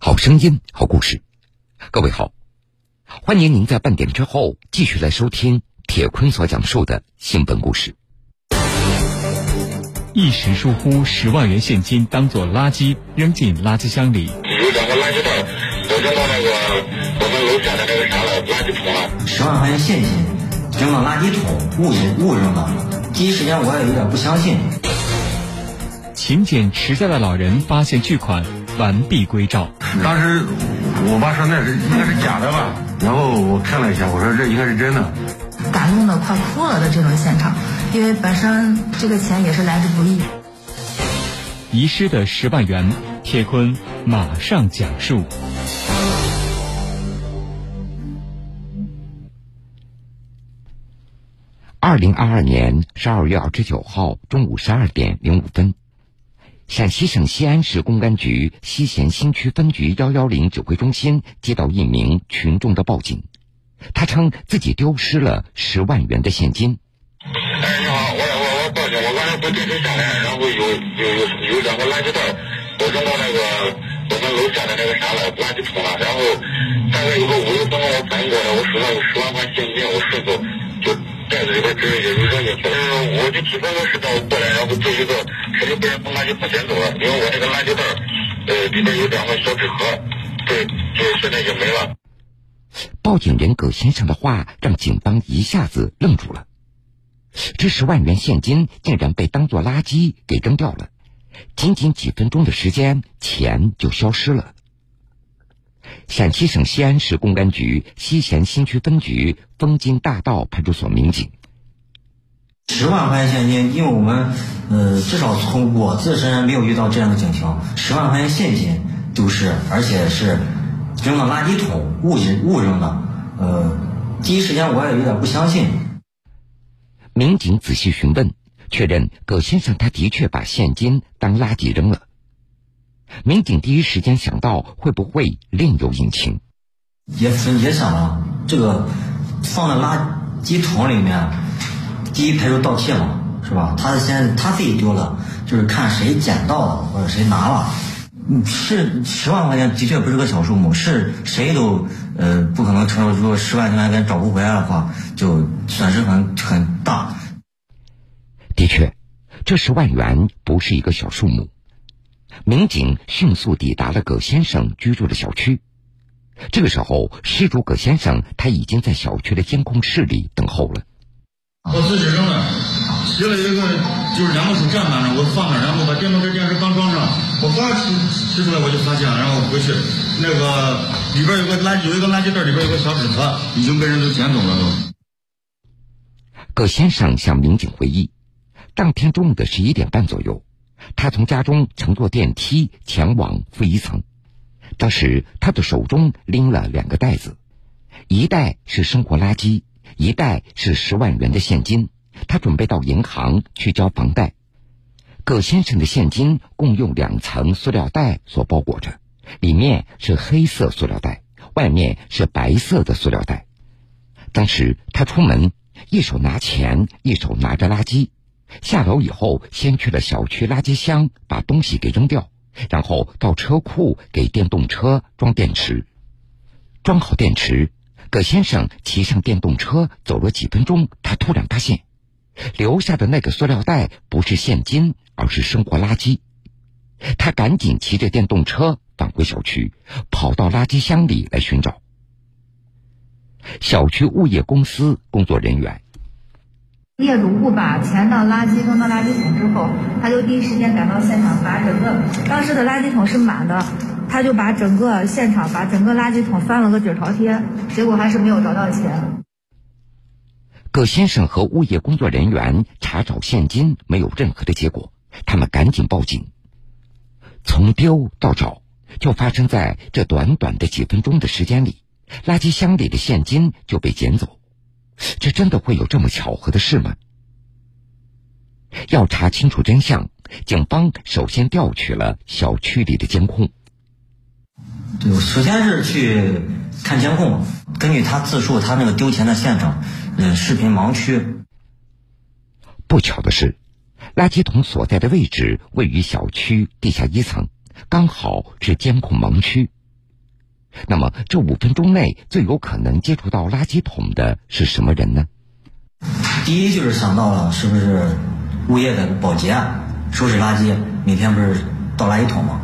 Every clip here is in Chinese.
好声音，好故事。各位好，欢迎您在半点之后继续来收听铁坤所讲述的新闻故事。一时疏忽，十万元现金当做垃圾扔进垃圾箱里。有两个垃圾袋，我扔到那个我们楼下的那个啥了垃圾桶了。十万块钱现金扔到垃圾桶，误扔误扔了。第一时间我也有点不相信。勤俭持家的老人发现巨款，完璧归赵。当时我爸说那是应该是假的吧，然后我看了一下，我说这应该是真的。感动的快哭了的这种现场，因为本身这个钱也是来之不易。遗失的十万元，铁坤马上讲述。二零二二年十二月二十九号中午十二点零五分，陕西省西安市公安局西咸新区分局幺幺零指挥中心接到一名群众的报警，他称自己丢失了十万元的现金。哎，你好，我我我报警，我刚才不电车下来，然后有有有有两个垃圾袋，我扔到那个我们楼下的那个啥了垃圾桶了，然后大概有个五六分钟我反应过来，我手上有十万块现金，我顺手袋子里边直接就扔进去了。嗯，我就几分钟时间我过来，然后就一个车就被人从垃圾桶捡走了。因为我这个垃圾袋，呃，里面有两个小纸盒，对，就现在就没了。报警人葛先生的话让警方一下子愣住了，这十万元现金竟然被当作垃圾给扔掉了，仅仅几分钟的时间，钱就消失了。陕西省西安市公安局西咸新区分局枫泾大道派出所民警：十万块钱现金，因为我们呃，至少从我自身没有遇到这样的警情，十万块钱现金丢失，而且是扔到垃圾桶误扔误扔的。呃，第一时间我也有点不相信。民警仔细询问，确认葛先生他的确把现金当垃圾扔了。民警第一时间想到会不会另有隐情，也也想了，这个放在垃圾桶里面，第一排除盗窃嘛，是吧？他先他自己丢了，就是看谁捡到了或者谁拿了。嗯，是十万块钱的确不是个小数目，是谁都呃不可能承受。如果十万块钱找不回来的话，就损失很很大。的确，这十万元不是一个小数目。民警迅速抵达了葛先生居住的小区。这个时候，失主葛先生他已经在小区的监控室里等候了。我自己扔的，写了一个就是两个手站满了，我放那，然后把电动车电视刚装上，我刚取取出来我就发现了，然后回去那个里边有个垃有一个垃圾袋，里边有个小纸盒，已经被人都捡走了都。葛先生向民警回忆，当天中午的十一点半左右。他从家中乘坐电梯前往负一层，当时他的手中拎了两个袋子，一袋是生活垃圾，一袋是十万元的现金。他准备到银行去交房贷。葛先生的现金共用两层塑料袋所包裹着，里面是黑色塑料袋，外面是白色的塑料袋。当时他出门，一手拿钱，一手拿着垃圾。下楼以后，先去了小区垃圾箱把东西给扔掉，然后到车库给电动车装电池。装好电池，葛先生骑上电动车走了几分钟，他突然发现，留下的那个塑料袋不是现金，而是生活垃圾。他赶紧骑着电动车返回小区，跑到垃圾箱里来寻找。小区物业公司工作人员。业主误把钱当垃圾扔到垃圾桶之后，他就第一时间赶到现场，把整个当时的垃圾桶是满的，他就把整个现场把整个垃圾桶翻了个底朝天，结果还是没有找到钱。葛先生和物业工作人员查找现金没有任何的结果，他们赶紧报警。从丢到找，就发生在这短短的几分钟的时间里，垃圾箱里的现金就被捡走。这真的会有这么巧合的事吗？要查清楚真相，警方首先调取了小区里的监控。对，首先是去看监控，根据他自述，他那个丢钱的现场，呃，视频盲区。不巧的是，垃圾桶所在的位置位于小区地下一层，刚好是监控盲区。那么这五分钟内最有可能接触到垃圾桶的是什么人呢？第一就是想到了是不是物业的保洁收拾垃圾，每天不是倒垃圾桶吗？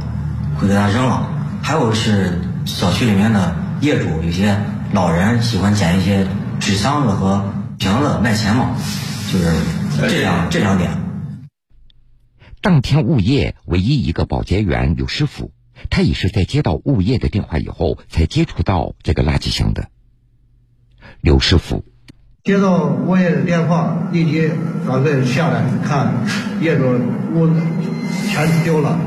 会给他扔了。还有是小区里面的业主，有些老人喜欢捡一些纸箱子和瓶子卖钱嘛，就是这两这两点。当天物业唯一一个保洁员刘师傅，他也是在接到物业的电话以后才接触到这个垃圾箱的。刘师傅接到物业的电话，立即赶快下来看业主屋钱丢了，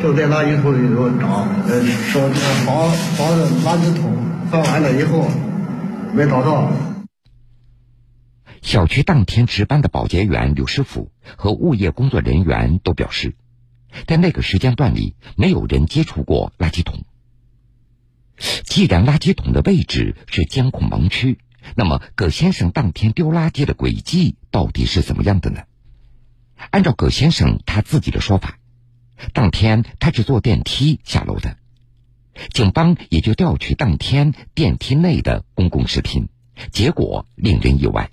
就在垃圾桶里头找，呃，找房房子垃圾桶翻完了以后没找到。小区当天值班的保洁员刘师傅和物业工作人员都表示，在那个时间段里没有人接触过垃圾桶。既然垃圾桶的位置是监控盲区，那么葛先生当天丢垃圾的轨迹到底是怎么样的呢？按照葛先生他自己的说法，当天他是坐电梯下楼的，警方也就调取当天电梯内的公共视频，结果令人意外。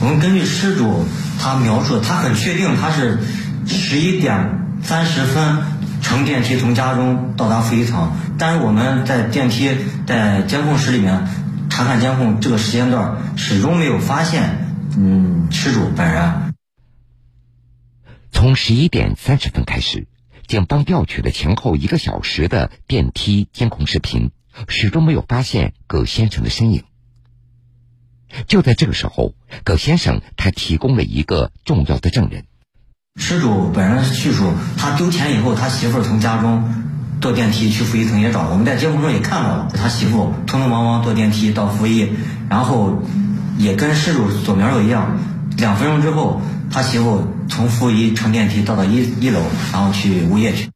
我们根据失主他描述，他很确定他是十一点三十分乘电梯从家中到达负一层，但是我们在电梯在监控室里面。查看监控，这个时间段始终没有发现，嗯，失主本人。从十一点三十分开始，警方调取了前后一个小时的电梯监控视频，始终没有发现葛先生的身影。就在这个时候，葛先生他提供了一个重要的证人。失主本人叙述，他丢钱以后，他媳妇儿从家中。坐电梯去负一层也找，我们在监控中也看到了，他媳妇匆匆忙忙坐电梯到负一，然后也跟失主所描述一样，两分钟之后，他媳妇从负一乘电梯到了一一楼，然后去物业去。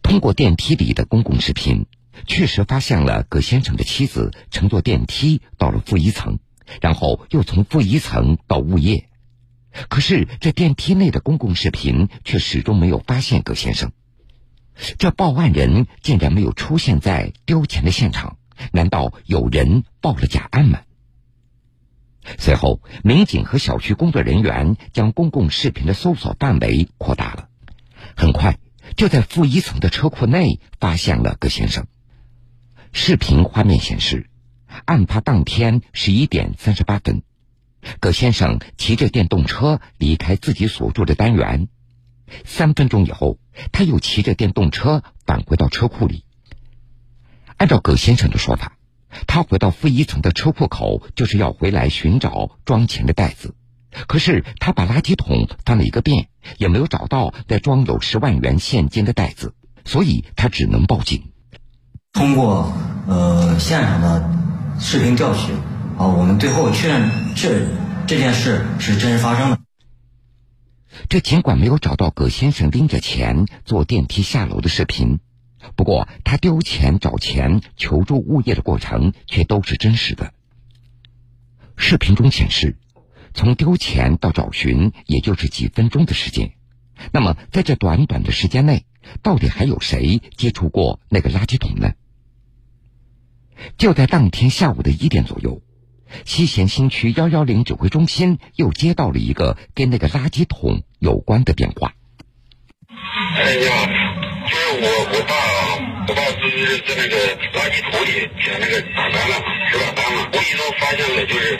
通过电梯里的公共视频，确实发现了葛先生的妻子乘坐电梯到了负一层，然后又从负一层到物业，可是这电梯内的公共视频却始终没有发现葛先生。这报案人竟然没有出现在丢钱的现场，难道有人报了假案吗？随后，民警和小区工作人员将公共视频的搜索范围扩大了。很快，就在负一层的车库内发现了葛先生。视频画面显示，案发当天十一点三十八分，葛先生骑着电动车离开自己所住的单元。三分钟以后，他又骑着电动车返回到车库里。按照葛先生的说法，他回到负一层的车库口，就是要回来寻找装钱的袋子。可是他把垃圾桶翻了一个遍，也没有找到那装有十万元现金的袋子，所以他只能报警。通过呃现场的视频调取，啊，我们最后确认这这件事是真实发生的。这尽管没有找到葛先生拎着钱坐电梯下楼的视频，不过他丢钱、找钱、求助物业的过程却都是真实的。视频中显示，从丢钱到找寻，也就是几分钟的时间。那么，在这短短的时间内，到底还有谁接触过那个垃圾桶呢？就在当天下午的一点左右。西咸新区幺幺零指挥中心又接到了一个跟那个垃圾桶有关的电话。哎，你好，就是我我爸啊，我爸就是在那个垃圾桶里捡那个打单了，十把单嘛，无意中发现了，就是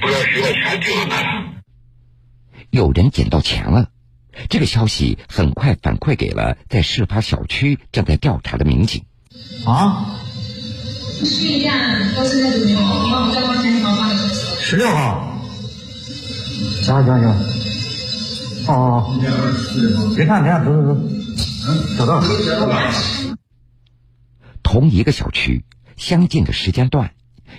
不知道谁把钱丢了哪了。有人捡到钱了，这个消息很快反馈给了在事发小区正在调查的民警。啊？试一下，都是那种帮我交钱。十六号，行行行，哦，别看别看，走走走，走到。同一个小区，相近的时间段，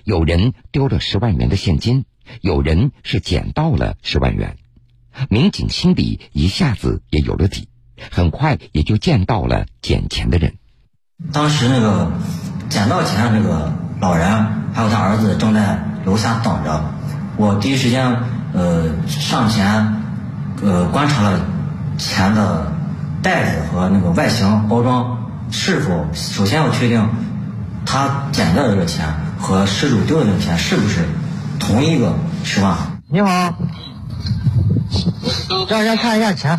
有人丢了十万元的现金，有人是捡到了十万元，民警心里一下子也有了底，很快也就见到了捡钱的人。当时那个捡到钱的那个老人，还有他儿子正在楼下等着。我第一时间呃上前呃观察了钱的袋子和那个外形包装，是否首先要确定他捡到的这个钱和失主丢的这个钱是不是同一个十万？你好，让我先看一下钱，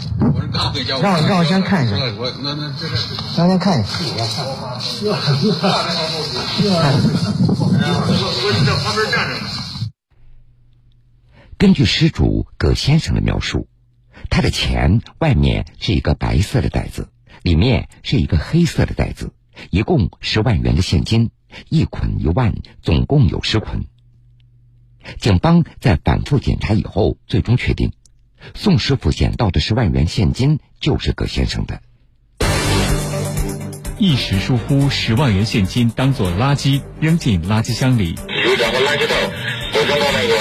让我让我先看一下，让我先看一下。根据失主葛先生的描述，他的钱外面是一个白色的袋子，里面是一个黑色的袋子，一共十万元的现金，一捆一万，总共有十捆。警方在反复检查以后，最终确定，宋师傅捡到的十万元现金就是葛先生的。一时疏忽，十万元现金当做垃圾扔进垃圾箱里。有两个垃圾袋，我扔到那个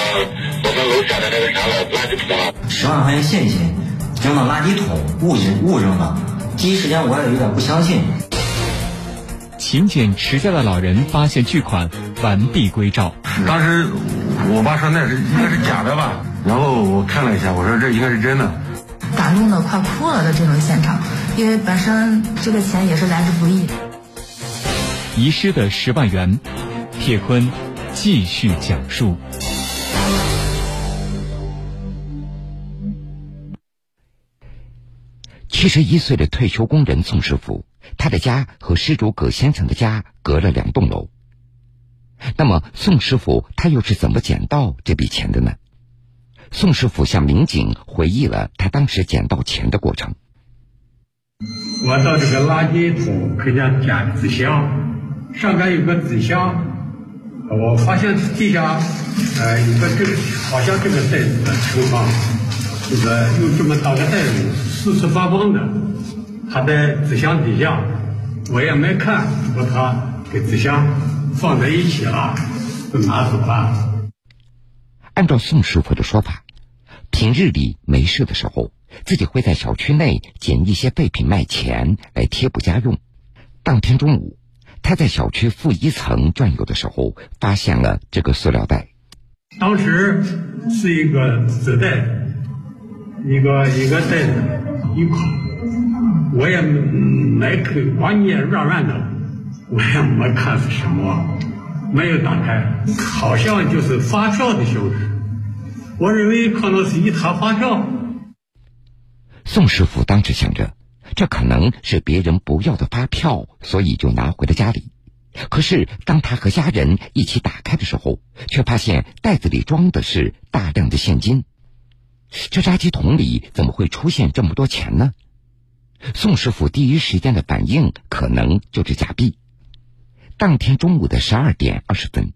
我们楼下的那个啥了垃圾桶了。十万块钱现金扔到垃圾桶误扔误扔了，第一时间我也有点不相信。勤俭持家的老人发现巨款，完璧归赵。当时我爸说那是应该是假的吧，然后我看了一下，我说这应该是真的。感动的快哭了的这种现场，因为本身这个钱也是来之不易。遗失的十万元，铁坤继续讲述。七十一岁的退休工人宋师傅，他的家和失主葛先生的家隔了两栋楼。那么，宋师傅他又是怎么捡到这笔钱的呢？宋师傅向民警回忆了他当时捡到钱的过程。我到这个垃圾桶看见捡纸箱，上面有个纸箱，我发现地下呃有个这个好像这个袋子的情况，这个有这么大个袋子，四四方方的，它在纸箱底下，我也没看，把它跟纸箱放在一起了，就拿走了。按照宋师傅的说法，平日里没事的时候，自己会在小区内捡一些废品卖钱来贴补家用。当天中午，他在小区负一层转悠的时候，发现了这个塑料袋。当时是一个纸袋，一个一个袋子一块，我也没看，光捏软软的，我也没看是什么，没有打开，好像就是发票的形式。我认为可能是一沓发票。宋师傅当时想着，这可能是别人不要的发票，所以就拿回了家里。可是当他和家人一起打开的时候，却发现袋子里装的是大量的现金。这垃圾桶里怎么会出现这么多钱呢？宋师傅第一时间的反应可能就是假币。当天中午的十二点二十分，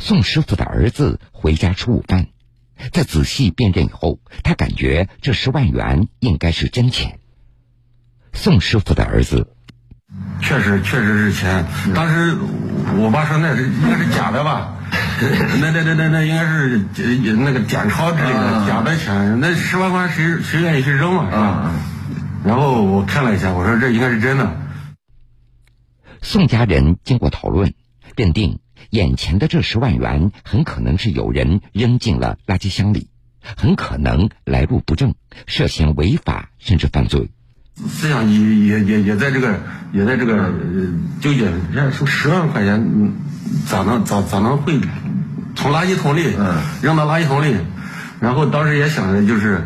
宋师傅的儿子回家吃午饭。在仔细辨认以后，他感觉这十万元应该是真钱。宋师傅的儿子，确实确实是钱。当时我爸说那是应该是假的吧？那那那那那应该是那个假钞之类的假的钱。那十万块谁谁愿意去扔啊？是吧？然后我看了一下，我说这应该是真的。宋家人经过讨论，认定。眼前的这十万元很可能是有人扔进了垃圾箱里，很可能来路不正，涉嫌违法甚至犯罪。思想也也也也在这个也在这个纠结，人家说十万块钱咋能咋咋能会从垃圾桶里扔到垃圾桶里？然后当时也想着就是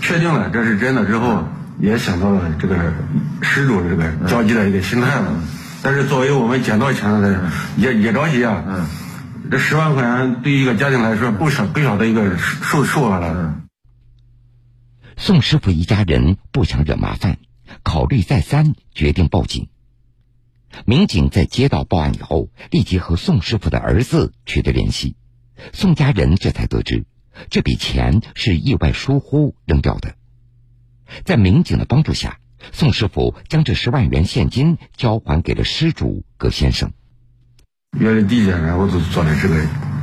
确定了这是真的之后，也想到了这个失主这个焦急的一个心态了。但是作为我们捡到钱的人，也也着急啊。嗯，这十万块钱对于一个家庭来说不少不小的一个数数额了。宋师傅一家人不想惹麻烦，考虑再三，决定报警。民警在接到报案以后，立即和宋师傅的儿子取得联系。宋家人这才得知，这笔钱是意外疏忽扔掉的。在民警的帮助下。宋师傅将这十万元现金交还给了失主葛先生。约了地点，然后就做了这个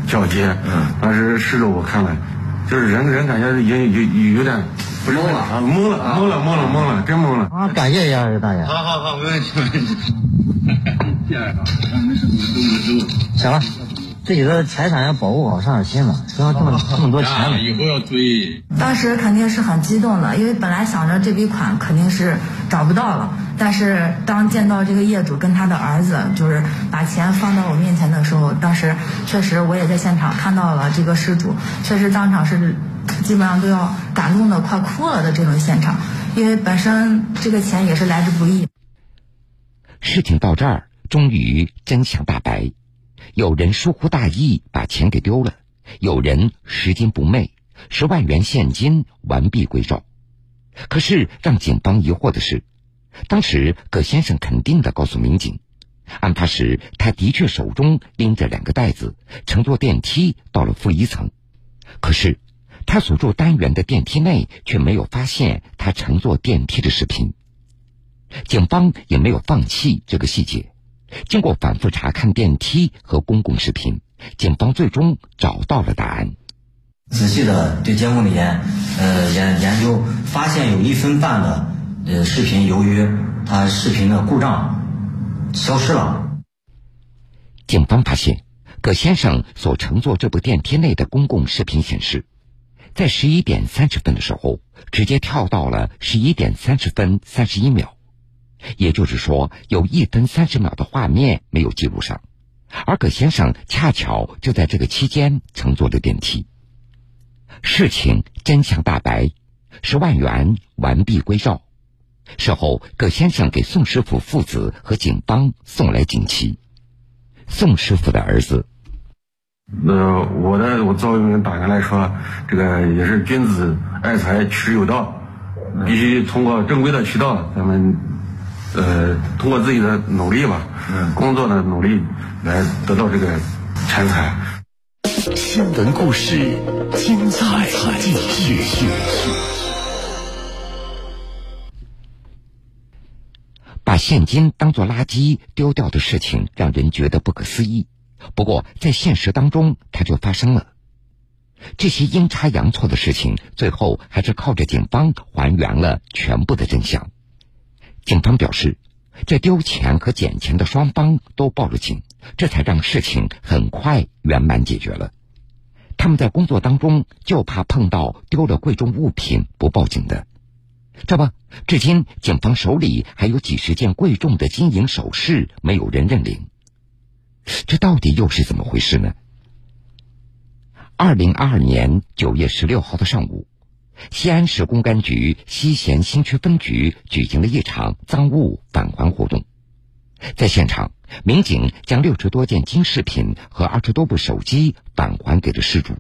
交接。嗯，当时失主我看了，就是人人感觉也有有有点懵了啊，懵了，懵了，懵了，懵了，真懵了。啊，感谢一下大爷。好好好，没问题，没问题。行了，自己的财产要保护好，上点心嘛，不要这么这么多钱了。以后要注意。当时肯定是很激动的，因为本来想着这笔款肯定是找不到了，但是当见到这个业主跟他的儿子就是把钱放到我面前的时候，当时确实我也在现场看到了这个失主，确实当场是基本上都要感动的快哭了的这种现场，因为本身这个钱也是来之不易。事情到这儿，终于真相大白。有人疏忽大意，把钱给丢了；有人拾金不昧，十万元现金完璧归赵。可是让警方疑惑的是，当时葛先生肯定的告诉民警，案发时他的确手中拎着两个袋子，乘坐电梯到了负一层。可是他所住单元的电梯内却没有发现他乘坐电梯的视频。警方也没有放弃这个细节。经过反复查看电梯和公共视频，警方最终找到了答案。仔细的对监控里面，呃研研究，发现有一分半的呃视频，由于它视频的故障消失了。警方发现，葛先生所乘坐这部电梯内的公共视频显示，在十一点三十分的时候，直接跳到了十一点三十分三十一秒。也就是说，有一分三十秒的画面没有记录上，而葛先生恰巧就在这个期间乘坐了电梯。事情真相大白，十万元完璧归赵。事后，葛先生给宋师傅父子和警方送来锦旗。宋师傅的儿子，那我的我早有人打下来说，这个也是君子爱财，取之有道，必须通过正规的渠道，咱们。呃，通过自己的努力吧，工作的努力来得到这个钱财。新闻故事，精彩继续。把现金当做垃圾丢掉的事情，让人觉得不可思议。不过，在现实当中，它就发生了。这些阴差阳错的事情，最后还是靠着警方还原了全部的真相。警方表示，这丢钱和捡钱的双方都报了警，这才让事情很快圆满解决了。他们在工作当中就怕碰到丢了贵重物品不报警的，这不，至今警方手里还有几十件贵重的金银首饰没有人认领，这到底又是怎么回事呢？二零二二年九月十六号的上午。西安市公安局西咸新区分局举行了一场赃物返还活动，在现场，民警将六十多件金饰品和二十多部手机返还给了失主。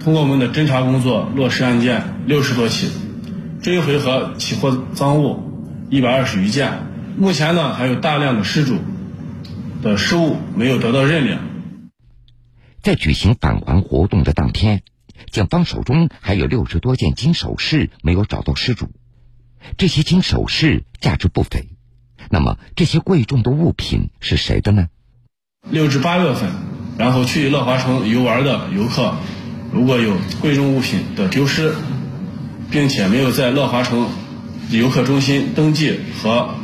通过我们的侦查工作，落实案件六十多起，这一回合起获赃物一百二十余件。目前呢，还有大量的失主的失物没有得到认领。在举行返还活动的当天。警方手中还有六十多件金首饰没有找到失主，这些金首饰价值不菲。那么这些贵重的物品是谁的呢？六至八月份，然后去乐华城游玩的游客，如果有贵重物品的丢失，并且没有在乐华城游客中心登记和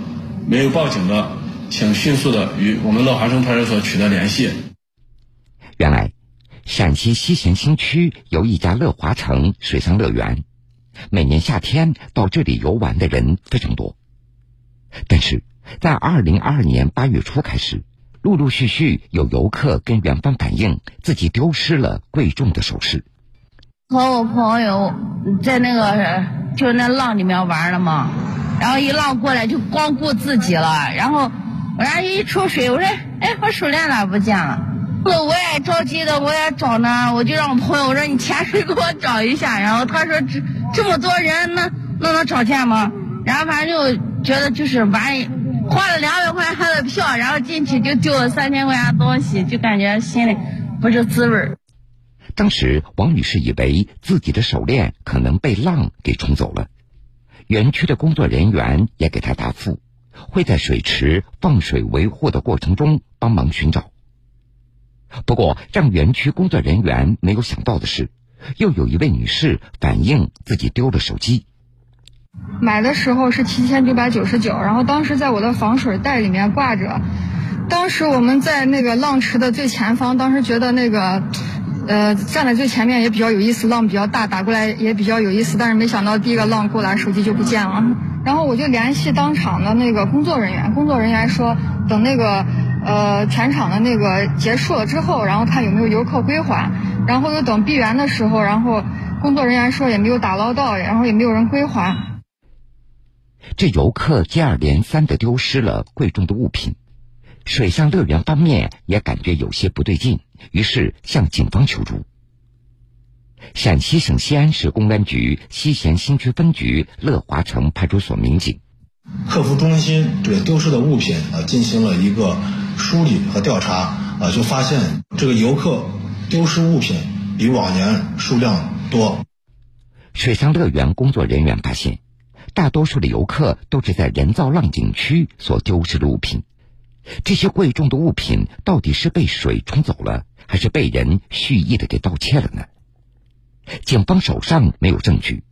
没有报警的，请迅速的与我们乐华城派出所取得联系。原来。陕西西咸新区有一家乐华城水上乐园，每年夏天到这里游玩的人非常多。但是在二零二二年八月初开始，陆陆续续有游客跟园方反映自己丢失了贵重的首饰。和我朋友在那个就是那浪里面玩了嘛，然后一浪过来就光顾自己了，然后我俩一出水，我说：“哎，我手链咋不见了？”那我也着急的，我也找呢，我就让我朋友我说你潜水给我找一下，然后他说这这么多人，那那能找见吗？然后反正就觉得就是玩，花了两百块钱的票，然后进去就丢了三千块钱东西，就感觉心里不是滋味儿。当时王女士以为自己的手链可能被浪给冲走了，园区的工作人员也给她答复，会在水池放水维护的过程中帮忙寻找。不过，让园区工作人员没有想到的是，又有一位女士反映自己丢了手机。买的时候是七千九百九十九，然后当时在我的防水袋里面挂着，当时我们在那个浪池的最前方，当时觉得那个，呃，站在最前面也比较有意思，浪比较大，打过来也比较有意思。但是没想到第一个浪过来，手机就不见了。然后我就联系当场的那个工作人员，工作人员说等那个呃全场的那个结束了之后，然后看有没有游客归还。然后又等闭园的时候，然后工作人员说也没有打捞到，然后也没有人归还。这游客接二连三的丢失了贵重的物品。水上乐园方面也感觉有些不对劲，于是向警方求助。陕西省西安市公安局西咸新区分局乐华城派出所民警，客服中心对丢失的物品啊进行了一个梳理和调查啊，就发现这个游客丢失物品比往年数量多。水上乐园工作人员发现，大多数的游客都是在人造浪景区所丢失的物品。这些贵重的物品到底是被水冲走了，还是被人蓄意的给盗窃了呢？警方手上没有证据，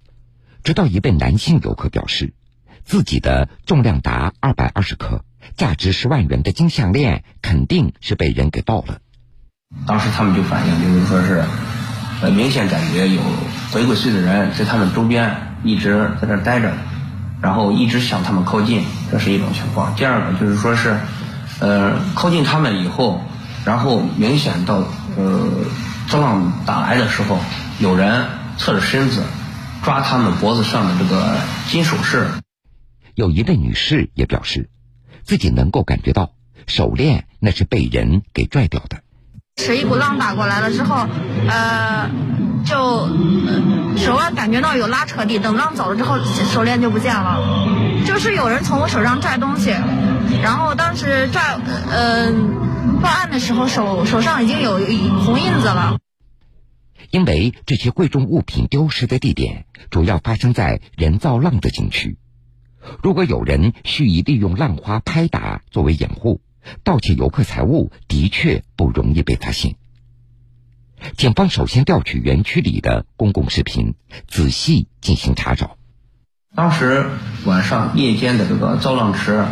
直到一位男性游客表示，自己的重量达二百二十克、价值十万元的金项链肯定是被人给盗了。当时他们就反映，就是说是，呃，明显感觉有鬼鬼祟祟的人在他们周边一直在这待着，然后一直向他们靠近，这是一种情况。第二个就是说是。呃，靠近他们以后，然后明显到呃，造浪打来的时候，有人侧着身子抓他们脖子上的这个金首饰。有一位女士也表示，自己能够感觉到手链那是被人给拽掉的。是一股浪打过来了之后，呃，就手腕感觉到有拉扯力，等浪走了之后，手链就不见了。就是有人从我手上拽东西。然后当时拽，嗯，报案的时候手手上已经有红印子了。因为这些贵重物品丢失的地点主要发生在人造浪的景区，如果有人蓄意利用浪花拍打作为掩护，盗窃游客财物的确不容易被发现。警方首先调取园区里的公共视频，仔细进行查找。当时晚上夜间的这个造浪池。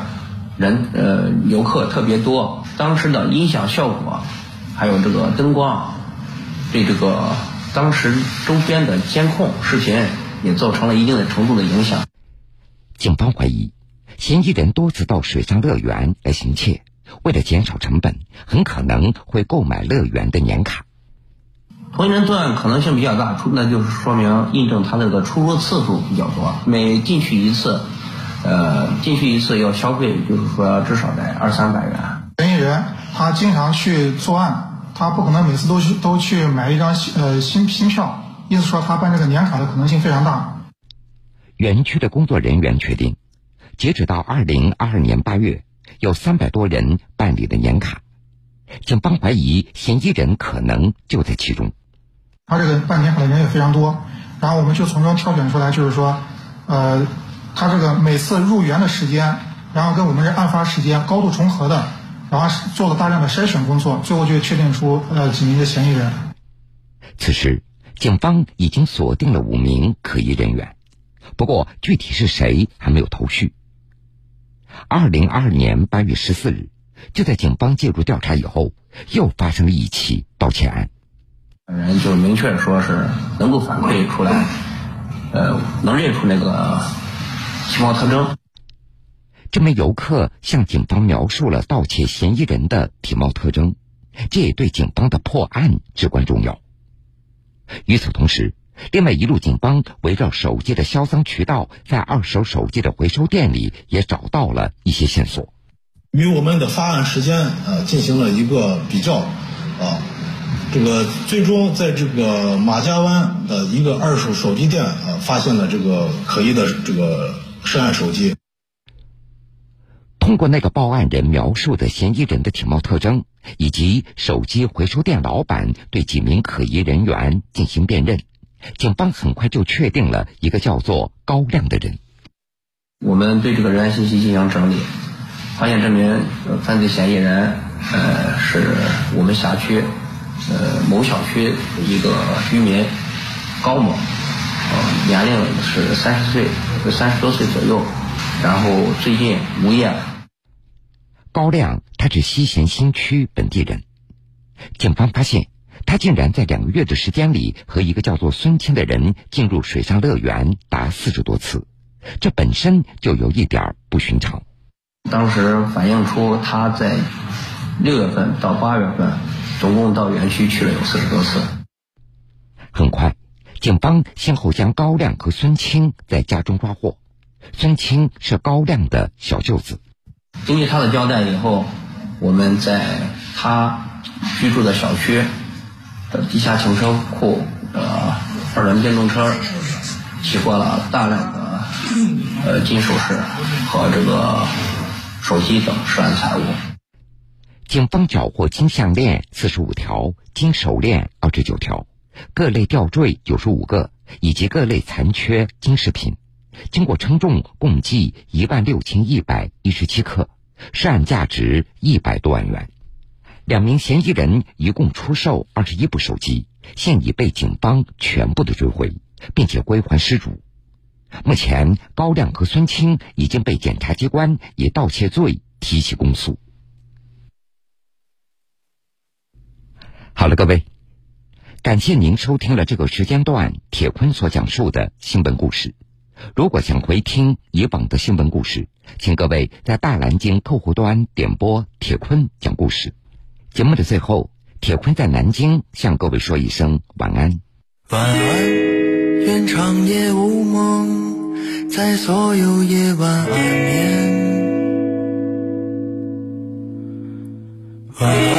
人呃游客特别多，当时的音响效果，还有这个灯光，对这个当时周边的监控视频也造成了一定的程度的影响。警方怀疑，嫌疑人多次到水上乐园来行窃，为了减少成本，很可能会购买乐园的年卡。同一人作案可能性比较大，出那就是说明印证他这个出入次数比较多，每进去一次。呃，进去一次要消费，就是说至少得二三百元。嫌疑人他经常去作案，他不可能每次都去都去买一张新呃新新票，意思说他办这个年卡的可能性非常大。园区的工作人员确定，截止到二零二二年八月，有三百多人办理了年卡，警方怀疑嫌疑人可能就在其中。他这个办年卡的人也非常多，然后我们就从中挑选出来，就是说，呃。他这个每次入园的时间，然后跟我们这案发时间高度重合的，然后做了大量的筛选工作，最后就确定出呃几名的嫌疑人。此时，警方已经锁定了五名可疑人员，不过具体是谁还没有头绪。二零二二年八月十四日，就在警方介入调查以后，又发生了一起盗窃案。本人就明确说是能够反馈出来，呃，能认出那个。体貌特征。这名游客向警方描述了盗窃嫌疑人的体貌特征，这也对警方的破案至关重要。与此同时，另外一路警方围绕手机的销赃渠道，在二手手机的回收店里也找到了一些线索。与我们的发案时间呃进行了一个比较，啊，这个最终在这个马家湾的一个二手手机店啊发现了这个可疑的这个。涉案手机，通过那个报案人描述的嫌疑人的体貌特征，以及手机回收店老板对几名可疑人员进行辨认，警方很快就确定了一个叫做高亮的人。我们对这个人员信息进行整理，发现这名犯罪嫌疑人，呃，是我们辖区，呃，某小区一个居民高某。呃年龄是三十岁，三十多岁左右，然后最近无业。高亮他是西咸新区本地人，警方发现他竟然在两个月的时间里和一个叫做孙清的人进入水上乐园达四十多次，这本身就有一点不寻常。当时反映出他在六月份到八月份，总共到园区去了有四十多次。很快，警方先后将高亮和孙清在家中抓获。孙清是高亮的小舅子。根据他的交代以后，我们在他居住的小区的地下停车库的二轮电动车起获了大量的呃金首饰和这个手机等涉案财物。警方缴获金项链四十五条、金手链二十九条、各类吊坠九十五个以及各类残缺金饰品。经过称重，共计一万六千一百一十七克，涉案价值一百多万元。两名嫌疑人一共出售二十一部手机，现已被警方全部的追回，并且归还失主。目前，高亮和孙清已经被检察机关以盗窃罪提起公诉。好了，各位，感谢您收听了这个时间段铁坤所讲述的新闻故事。如果想回听以往的新闻故事，请各位在大蓝鲸客户端点播铁坤讲故事。节目的最后，铁坤在南京向各位说一声晚安。晚安，愿长夜无梦，在所有夜晚安眠。晚安。